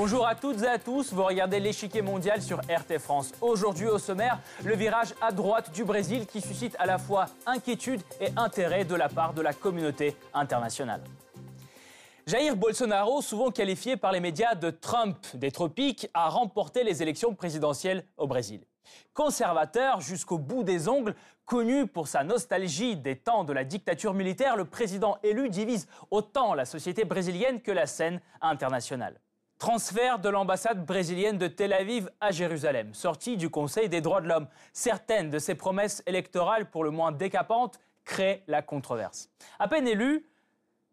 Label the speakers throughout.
Speaker 1: Bonjour à toutes et à tous, vous regardez l'échiquier mondial sur RT France. Aujourd'hui au sommaire, le virage à droite du Brésil qui suscite à la fois inquiétude et intérêt de la part de la communauté internationale. Jair Bolsonaro, souvent qualifié par les médias de Trump des tropiques, a remporté les élections présidentielles au Brésil. Conservateur jusqu'au bout des ongles, connu pour sa nostalgie des temps de la dictature militaire, le président élu divise autant la société brésilienne que la scène internationale. Transfert de l'ambassade brésilienne de Tel Aviv à Jérusalem, sortie du Conseil des droits de l'homme. Certaines de ses promesses électorales, pour le moins décapantes, créent la controverse. À peine élu,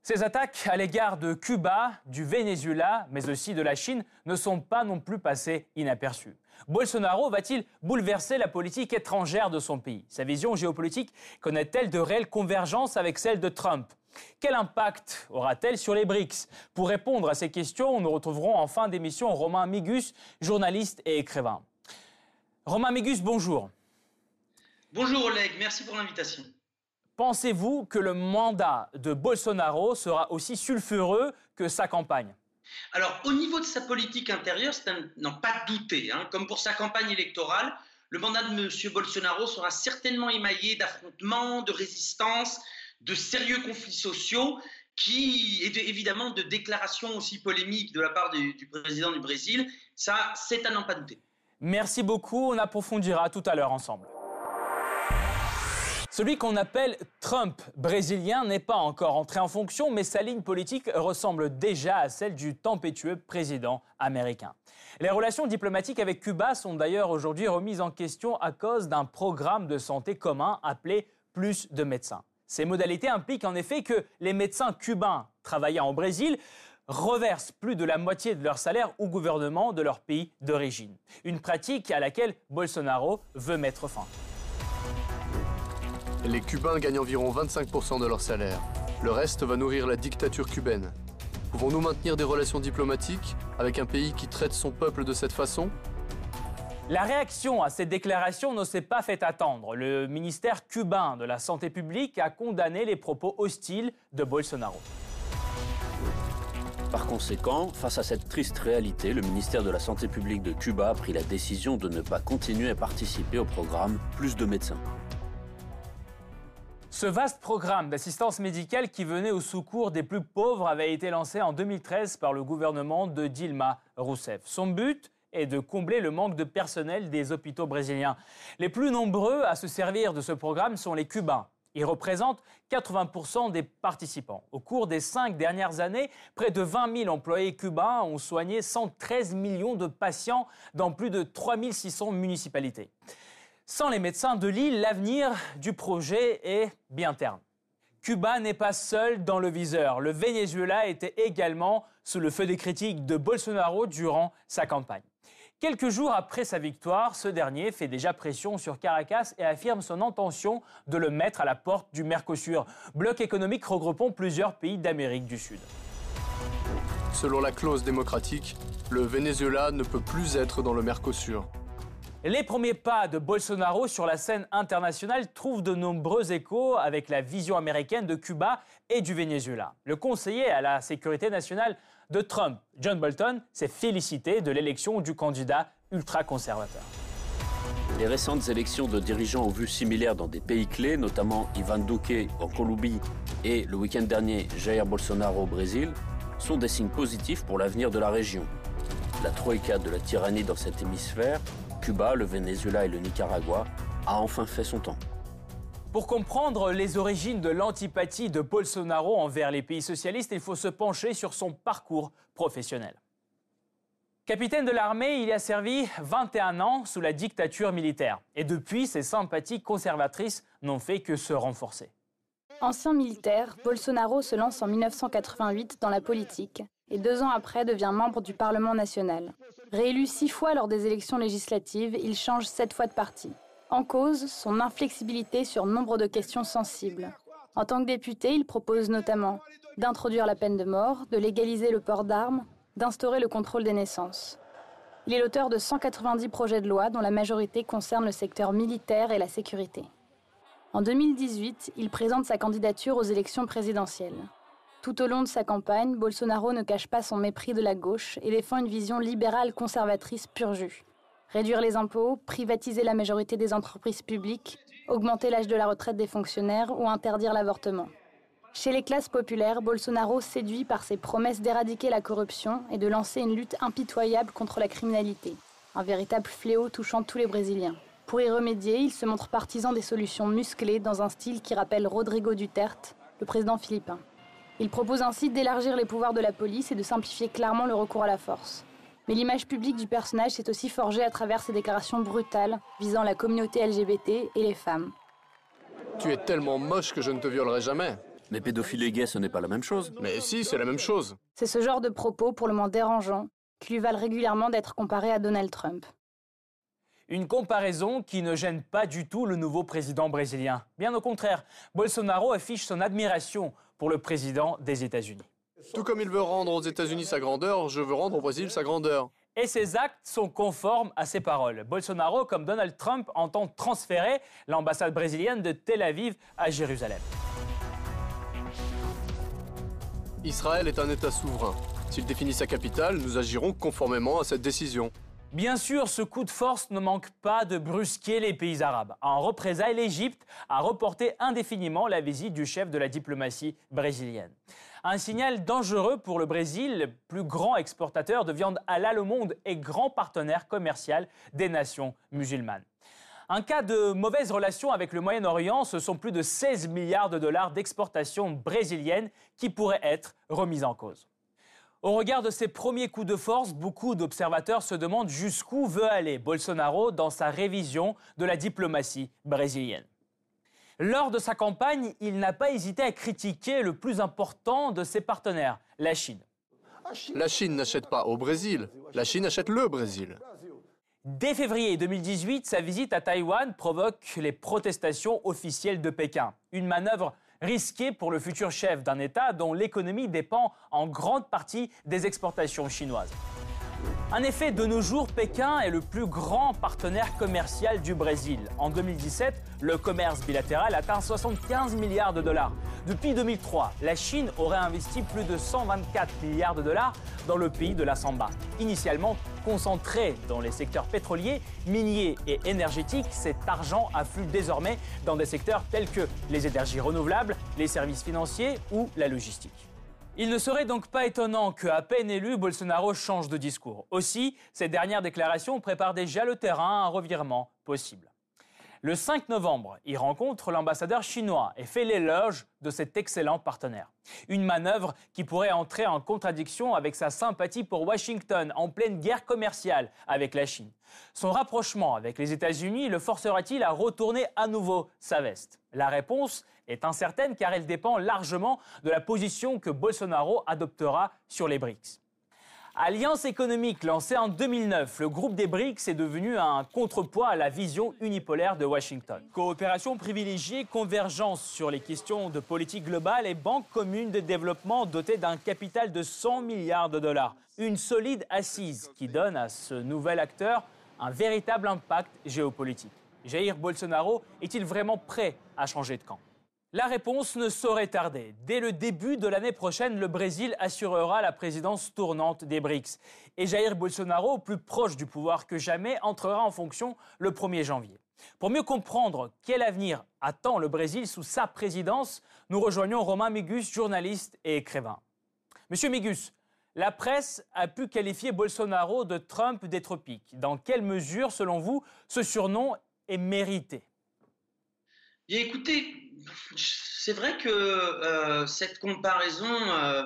Speaker 1: ces attaques à l'égard de Cuba, du Venezuela, mais aussi de la Chine ne sont pas non plus passées inaperçues. Bolsonaro va-t-il bouleverser la politique étrangère de son pays? Sa vision géopolitique connaît-elle de réelles convergences avec celle de Trump? Quel impact aura-t-elle sur les BRICS? Pour répondre à ces questions, nous retrouverons en fin d'émission Romain Migus, journaliste et écrivain. Romain Migus, bonjour.
Speaker 2: Bonjour Oleg, merci pour l'invitation.
Speaker 1: Pensez-vous que le mandat de Bolsonaro sera aussi sulfureux que sa campagne?
Speaker 2: Alors, au niveau de sa politique intérieure, c'est à n'en pas douter. Hein. Comme pour sa campagne électorale, le mandat de M. Bolsonaro sera certainement émaillé d'affrontements, de résistance, de sérieux conflits sociaux qui, et évidemment de déclarations aussi polémiques de la part du, du président du Brésil. Ça, c'est à n'en pas douter.
Speaker 1: Merci beaucoup. On approfondira tout à l'heure ensemble. Celui qu'on appelle Trump brésilien n'est pas encore entré en fonction, mais sa ligne politique ressemble déjà à celle du tempétueux président américain. Les relations diplomatiques avec Cuba sont d'ailleurs aujourd'hui remises en question à cause d'un programme de santé commun appelé Plus de médecins. Ces modalités impliquent en effet que les médecins cubains travaillant au Brésil reversent plus de la moitié de leur salaire au gouvernement de leur pays d'origine. Une pratique à laquelle Bolsonaro veut mettre fin.
Speaker 3: Les Cubains gagnent environ 25% de leur salaire. Le reste va nourrir la dictature cubaine. Pouvons-nous maintenir des relations diplomatiques avec un pays qui traite son peuple de cette façon?
Speaker 1: La réaction à cette déclaration ne s'est pas fait attendre. Le ministère cubain de la Santé publique a condamné les propos hostiles de Bolsonaro.
Speaker 4: Par conséquent, face à cette triste réalité, le ministère de la Santé publique de Cuba a pris la décision de ne pas continuer à participer au programme Plus de médecins.
Speaker 1: Ce vaste programme d'assistance médicale qui venait au secours des plus pauvres avait été lancé en 2013 par le gouvernement de Dilma Rousseff. Son but est de combler le manque de personnel des hôpitaux brésiliens. Les plus nombreux à se servir de ce programme sont les Cubains. Ils représentent 80% des participants. Au cours des cinq dernières années, près de 20 000 employés cubains ont soigné 113 millions de patients dans plus de 3 600 municipalités. Sans les médecins de l'île, l'avenir du projet est bien terne. Cuba n'est pas seul dans le viseur. Le Venezuela était également sous le feu des critiques de Bolsonaro durant sa campagne. Quelques jours après sa victoire, ce dernier fait déjà pression sur Caracas et affirme son intention de le mettre à la porte du Mercosur, bloc économique regroupant plusieurs pays d'Amérique du Sud.
Speaker 3: Selon la clause démocratique, le Venezuela ne peut plus être dans le Mercosur.
Speaker 1: Les premiers pas de Bolsonaro sur la scène internationale trouvent de nombreux échos avec la vision américaine de Cuba et du Venezuela. Le conseiller à la sécurité nationale de Trump, John Bolton, s'est félicité de l'élection du candidat ultra-conservateur.
Speaker 4: Les récentes élections de dirigeants ont vu similaires dans des pays clés, notamment Ivan Duque en Colombie et le week-end dernier Jair Bolsonaro au Brésil, sont des signes positifs pour l'avenir de la région. La troïka de la tyrannie dans cet hémisphère Cuba, le Venezuela et le Nicaragua, a enfin fait son temps.
Speaker 1: Pour comprendre les origines de l'antipathie de Bolsonaro envers les pays socialistes, il faut se pencher sur son parcours professionnel. Capitaine de l'armée, il a servi 21 ans sous la dictature militaire. Et depuis, ses sympathies conservatrices n'ont fait que se renforcer.
Speaker 5: Ancien militaire, Bolsonaro se lance en 1988 dans la politique et deux ans après devient membre du Parlement national. Réélu six fois lors des élections législatives, il change sept fois de parti. En cause, son inflexibilité sur nombre de questions sensibles. En tant que député, il propose notamment d'introduire la peine de mort, de légaliser le port d'armes, d'instaurer le contrôle des naissances. Il est l'auteur de 190 projets de loi dont la majorité concerne le secteur militaire et la sécurité. En 2018, il présente sa candidature aux élections présidentielles. Tout au long de sa campagne, Bolsonaro ne cache pas son mépris de la gauche et défend une vision libérale conservatrice pur. Réduire les impôts, privatiser la majorité des entreprises publiques, augmenter l'âge de la retraite des fonctionnaires ou interdire l'avortement. Chez les classes populaires, Bolsonaro séduit par ses promesses d'éradiquer la corruption et de lancer une lutte impitoyable contre la criminalité, un véritable fléau touchant tous les Brésiliens. Pour y remédier, il se montre partisan des solutions musclées dans un style qui rappelle Rodrigo Duterte, le président philippin. Il propose ainsi d'élargir les pouvoirs de la police et de simplifier clairement le recours à la force. Mais l'image publique du personnage s'est aussi forgée à travers ses déclarations brutales visant la communauté LGBT et les femmes.
Speaker 3: Tu es tellement moche que je ne te violerai jamais.
Speaker 4: Mais pédophile et gay, ce n'est pas la même chose.
Speaker 3: Mais si, c'est la même chose.
Speaker 5: C'est ce genre de propos, pour le moins dérangeants, qui lui valent régulièrement d'être comparé à Donald Trump.
Speaker 1: Une comparaison qui ne gêne pas du tout le nouveau président brésilien. Bien au contraire, Bolsonaro affiche son admiration pour le président des États-Unis.
Speaker 3: Tout comme il veut rendre aux États-Unis sa grandeur, je veux rendre au Brésil sa grandeur.
Speaker 1: Et ses actes sont conformes à ses paroles. Bolsonaro, comme Donald Trump, entend transférer l'ambassade brésilienne de Tel Aviv à Jérusalem.
Speaker 3: Israël est un État souverain. S'il définit sa capitale, nous agirons conformément à cette décision.
Speaker 1: Bien sûr, ce coup de force ne manque pas de brusquer les pays arabes. En représailles, l'Égypte a reporté indéfiniment la visite du chef de la diplomatie brésilienne. Un signal dangereux pour le Brésil, plus grand exportateur de viande halal au monde et grand partenaire commercial des nations musulmanes. Un cas de mauvaise relation avec le Moyen-Orient, ce sont plus de 16 milliards de dollars d'exportation brésilienne qui pourraient être remis en cause. Au regard de ses premiers coups de force, beaucoup d'observateurs se demandent jusqu'où veut aller Bolsonaro dans sa révision de la diplomatie brésilienne. Lors de sa campagne, il n'a pas hésité à critiquer le plus important de ses partenaires, la Chine.
Speaker 3: La Chine n'achète pas au Brésil, la Chine achète le Brésil.
Speaker 1: Dès février 2018, sa visite à Taïwan provoque les protestations officielles de Pékin. Une manœuvre risquée pour le futur chef d'un État dont l'économie dépend en grande partie des exportations chinoises. En effet, de nos jours, Pékin est le plus grand partenaire commercial du Brésil. En 2017, le commerce bilatéral atteint 75 milliards de dollars. Depuis 2003, la Chine aurait investi plus de 124 milliards de dollars dans le pays de la Samba. Initialement concentré dans les secteurs pétroliers, miniers et énergétiques, cet argent afflue désormais dans des secteurs tels que les énergies renouvelables, les services financiers ou la logistique. Il ne serait donc pas étonnant qu'à peine élu, Bolsonaro change de discours. Aussi, ces dernières déclarations préparent déjà le terrain à un revirement possible. Le 5 novembre, il rencontre l'ambassadeur chinois et fait l'éloge de cet excellent partenaire. Une manœuvre qui pourrait entrer en contradiction avec sa sympathie pour Washington en pleine guerre commerciale avec la Chine. Son rapprochement avec les États-Unis le forcera-t-il à retourner à nouveau sa veste? La réponse est incertaine car elle dépend largement de la position que Bolsonaro adoptera sur les BRICS. Alliance économique lancée en 2009, le groupe des BRICS est devenu un contrepoids à la vision unipolaire de Washington. Coopération privilégiée, convergence sur les questions de politique globale et banque commune de développement dotée d'un capital de 100 milliards de dollars. Une solide assise qui donne à ce nouvel acteur un véritable impact géopolitique. Jair Bolsonaro est-il vraiment prêt à changer de camp? La réponse ne saurait tarder. Dès le début de l'année prochaine, le Brésil assurera la présidence tournante des BRICS. Et Jair Bolsonaro, plus proche du pouvoir que jamais, entrera en fonction le 1er janvier. Pour mieux comprendre quel avenir attend le Brésil sous sa présidence, nous rejoignons Romain Migus, journaliste et écrivain. Monsieur Migus, la presse a pu qualifier Bolsonaro de Trump des tropiques. Dans quelle mesure, selon vous, ce surnom est mérité?
Speaker 2: Écoutez, c'est vrai que euh, cette comparaison euh,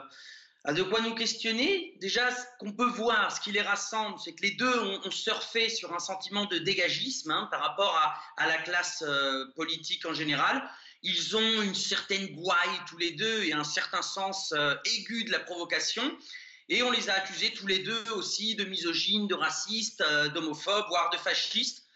Speaker 2: a de quoi nous questionner. Déjà, ce qu'on peut voir, ce qui les rassemble, c'est que les deux ont, surfé sur un sentiment de dégagisme hein, par rapport à, la classe euh, politique en général. Ils ont une certaine gouaille tous les deux et un certain sens aigu de la provocation. Et on les a accusés tous les deux aussi de misogynes, de racistes, d'homophobes, voire de fascistes.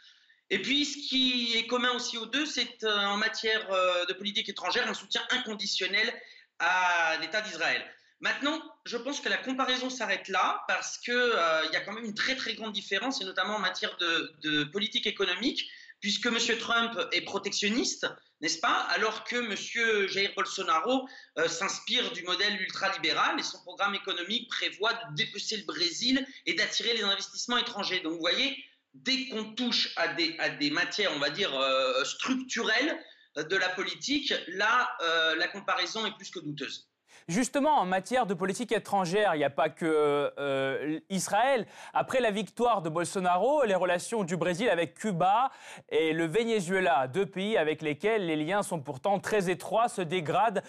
Speaker 2: Et puis, ce qui est commun aussi aux deux, c'est euh, en matière euh, de politique étrangère un soutien inconditionnel à l'État d'Israël. Maintenant, je pense que la comparaison s'arrête là parce qu'il euh, y a quand même une très très grande différence, et notamment en matière de, politique économique, puisque M. Trump est protectionniste, n'est-ce pas Alors que M. Jair Bolsonaro s'inspire du modèle ultralibéral et son programme économique prévoit de dépecer le Brésil et d'attirer les investissements étrangers. Donc vous voyez, dès qu'on touche à des, matières, on va dire, euh, structurelles de la politique, là, euh, la comparaison est plus que douteuse.
Speaker 1: Justement, en matière de politique étrangère, il n'y a pas que euh, Israël. Après la victoire de Bolsonaro, les relations du Brésil avec Cuba et le Venezuela, deux pays avec lesquels les liens sont pourtant très étroits, se dégradent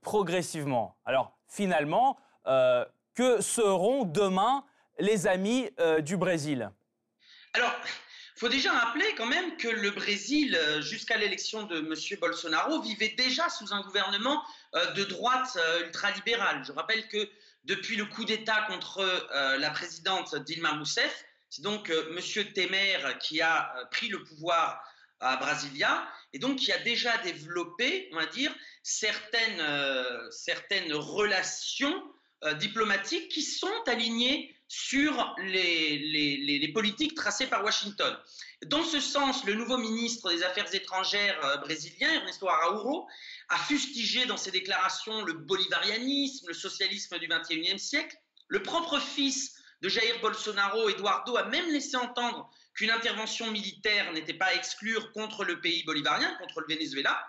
Speaker 1: progressivement. Alors, finalement, que seront demain les amis du Brésil?
Speaker 2: Alors, faut déjà rappeler quand même que le Brésil, euh, jusqu'à l'élection de M. Bolsonaro, vivait déjà sous un gouvernement euh, de droite euh, ultralibérale. Je rappelle que depuis le coup d'État contre la présidente Dilma Rousseff, c'est donc M. Temer qui a pris le pouvoir à Brasilia et donc qui a déjà développé, on va dire, certaines, certaines relations diplomatiques qui sont alignées sur les, politiques tracées par Washington. Dans ce sens, le nouveau ministre des Affaires étrangères euh, brésilien, Ernesto Araújo, a fustigé dans ses déclarations le bolivarianisme, le socialisme du XXIe siècle. Le propre fils de Jair Bolsonaro, Eduardo, a même laissé entendre qu'une intervention militaire n'était pas à exclure contre le pays bolivarien, contre le Venezuela.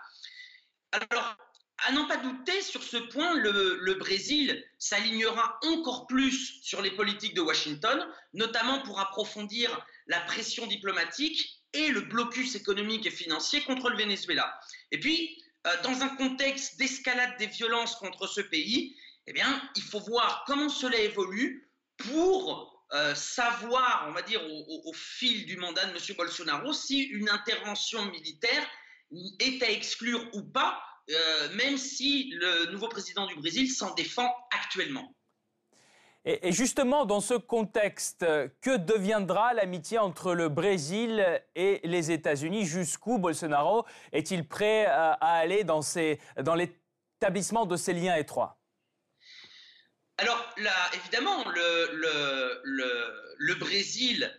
Speaker 2: Alors, à n'en pas douter, sur ce point, le, Brésil s'alignera encore plus sur les politiques de Washington, notamment pour approfondir la pression diplomatique et le blocus économique et financier contre le Venezuela. Et puis, euh, dans un contexte d'escalade des violences contre ce pays, eh bien, il faut voir comment cela évolue pour euh, savoir, on va dire, au, au, fil du mandat de M. Bolsonaro, si une intervention militaire est à exclure ou pas euh, même si le nouveau président du Brésil s'en défend actuellement.
Speaker 1: Et, justement, dans ce contexte, que deviendra l'amitié entre le Brésil et les États-Unis? Jusqu'où Bolsonaro est-il prêt à, aller dans, dans l'établissement de ces liens étroits?
Speaker 2: Alors, là, évidemment, le, le, Brésil,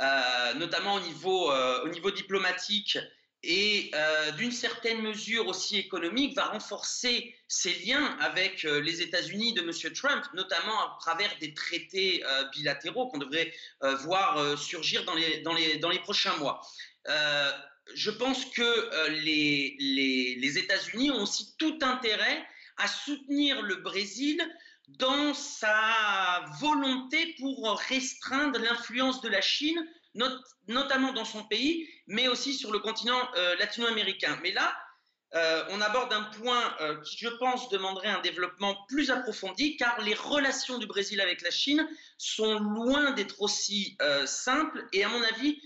Speaker 2: euh, notamment au niveau, euh, au niveau diplomatique, et euh, d'une certaine mesure aussi économique, va renforcer ses liens avec euh, les États-Unis de M. Trump, notamment à travers des traités euh, bilatéraux qu'on devrait voir surgir dans les, prochains mois. je pense que les, les États-Unis ont aussi tout intérêt à soutenir le Brésil dans sa volonté pour restreindre l'influence de la Chine notamment dans son pays, mais aussi sur le continent euh, latino-américain. Mais là, euh, on aborde un point euh, qui, je pense, demanderait un développement plus approfondi, car les relations du Brésil avec la Chine sont loin d'être aussi simples et, à mon avis,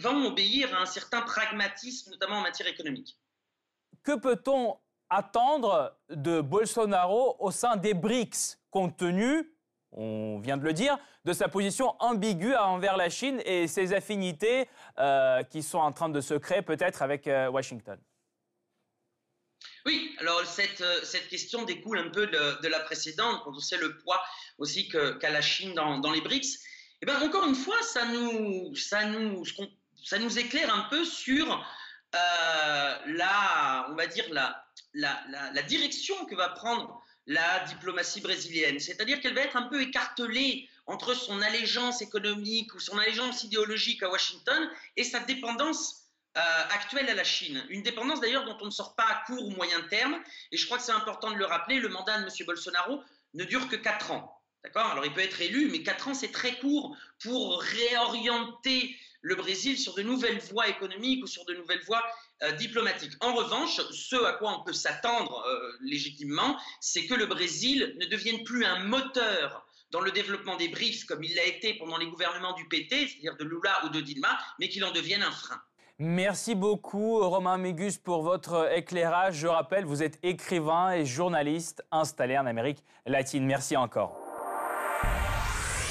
Speaker 2: vont obéir à un certain pragmatisme, notamment en matière économique.
Speaker 1: Que peut-on attendre de Bolsonaro au sein des BRICS, compte tenu on vient de le dire, de sa position ambiguë envers la Chine et ses affinités euh, qui sont en train de se créer peut-être avec euh, Washington.
Speaker 2: Oui, alors cette, euh, cette, question découle un peu de, la précédente, quand on sait le poids aussi qu'a la Chine dans, les BRICS. Et eh bien encore une fois, ça nous, ça nous, ça nous éclaire un peu sur la, on va dire la, la, la, direction que va prendre la diplomatie brésilienne. C'est-à-dire qu'elle va être un peu écartelée entre son allégeance économique ou son allégeance idéologique à Washington et sa dépendance euh, actuelle à la Chine. Une dépendance d'ailleurs dont on ne sort pas à court ou moyen terme. Et je crois que c'est important de le rappeler, le mandat de M. Bolsonaro ne dure que 4 ans. D'accord? Alors il peut être élu, mais 4 ans c'est très court pour réorienter le Brésil sur de nouvelles voies économiques ou sur de nouvelles voies euh, diplomatiques. En revanche, ce à quoi on peut s'attendre euh, légitimement, c'est que le Brésil ne devienne plus un moteur dans le développement des BRICS comme il l'a été pendant les gouvernements du PT, c'est-à-dire de Lula ou de Dilma, mais qu'il en devienne un frein.
Speaker 1: Merci beaucoup Romain Mégus pour votre éclairage. Je rappelle, vous êtes écrivain et journaliste installé en Amérique latine. Merci encore.